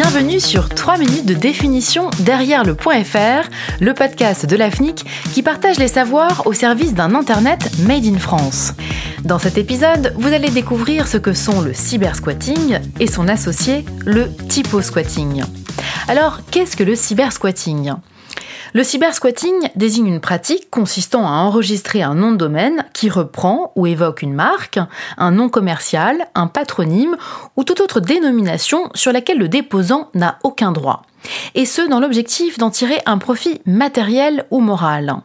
Bienvenue sur 3 minutes de définition derrière le point .fr, le podcast de l'AFNIC qui partage les savoirs au service d'un Internet made in France. Dans cet épisode, vous allez découvrir ce que sont le cybersquatting et son associé, le typo-squatting. Alors, qu'est-ce que le cybersquatting? Le cybersquatting désigne une pratique consistant à enregistrer un nom de domaine qui reprend ou évoque une marque, un nom commercial, un patronyme ou toute autre dénomination sur laquelle le déposant n'a aucun droit et ce dans l'objectif d'en tirer un profit matériel ou moral.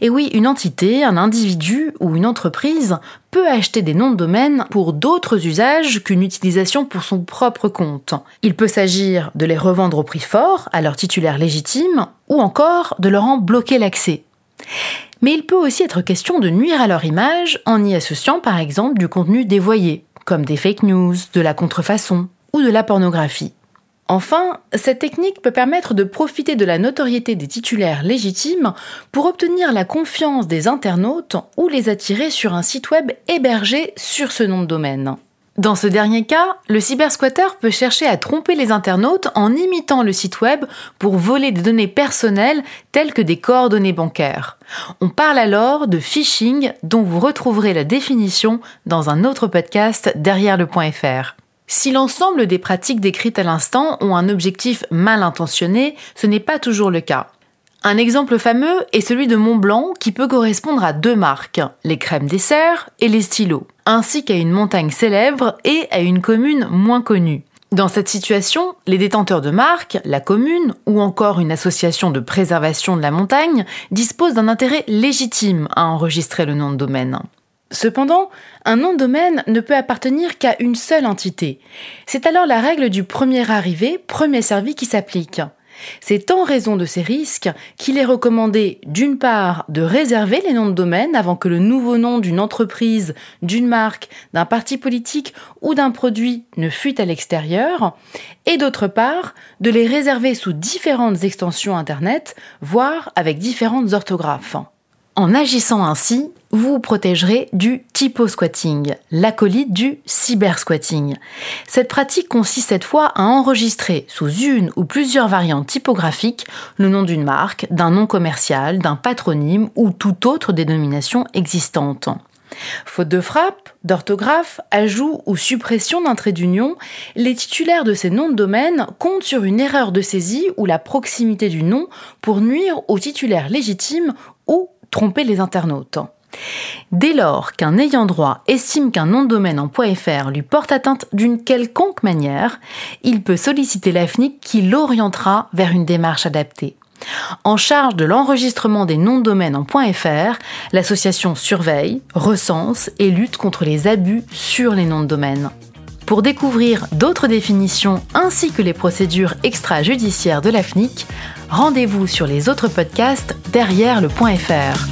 Et oui, une entité, un individu ou une entreprise peut acheter des noms de domaine pour d'autres usages qu'une utilisation pour son propre compte. Il peut s'agir de les revendre au prix fort à leur titulaire légitime ou encore de leur en bloquer l'accès. Mais il peut aussi être question de nuire à leur image en y associant par exemple du contenu dévoyé, comme des fake news, de la contrefaçon ou de la pornographie. Enfin, cette technique peut permettre de profiter de la notoriété des titulaires légitimes pour obtenir la confiance des internautes ou les attirer sur un site web hébergé sur ce nom de domaine. Dans ce dernier cas, le cybersquatter peut chercher à tromper les internautes en imitant le site web pour voler des données personnelles telles que des coordonnées bancaires. On parle alors de phishing dont vous retrouverez la définition dans un autre podcast derrière le point .fr. Si l'ensemble des pratiques décrites à l'instant ont un objectif mal intentionné, ce n'est pas toujours le cas. Un exemple fameux est celui de Montblanc qui peut correspondre à deux marques, les crèmes dessert et les stylos, ainsi qu'à une montagne célèbre et à une commune moins connue. Dans cette situation, les détenteurs de marques, la commune ou encore une association de préservation de la montagne disposent d'un intérêt légitime à enregistrer le nom de domaine. Cependant, un nom de domaine ne peut appartenir qu'à une seule entité. C'est alors la règle du premier arrivé, premier servi qui s'applique. C'est en raison de ces risques qu'il est recommandé d'une part de réserver les noms de domaine avant que le nouveau nom d'une entreprise, d'une marque, d'un parti politique ou d'un produit ne fuite à l'extérieur, et d'autre part de les réserver sous différentes extensions Internet, voire avec différentes orthographes. En agissant ainsi, vous protégerez du typo-squatting, l'acolyte du cyber-squatting. Cette pratique consiste cette fois à enregistrer sous une ou plusieurs variantes typographiques le nom d'une marque, d'un nom commercial, d'un patronyme ou toute autre dénomination existante. Faute de frappe, d'orthographe, ajout ou suppression d'un trait d'union, les titulaires de ces noms de domaine comptent sur une erreur de saisie ou la proximité du nom pour nuire au titulaire légitime ou tromper les internautes. Dès lors qu'un ayant droit estime qu'un nom de domaine en .fr lui porte atteinte d'une quelconque manière, il peut solliciter l'AFNIC qui l'orientera vers une démarche adaptée. En charge de l'enregistrement des noms de domaine en .fr, l'association surveille, recense et lutte contre les abus sur les noms de domaine. Pour découvrir d'autres définitions ainsi que les procédures extrajudiciaires de l'AFNIC, rendez-vous sur les autres podcasts derrière le .fr.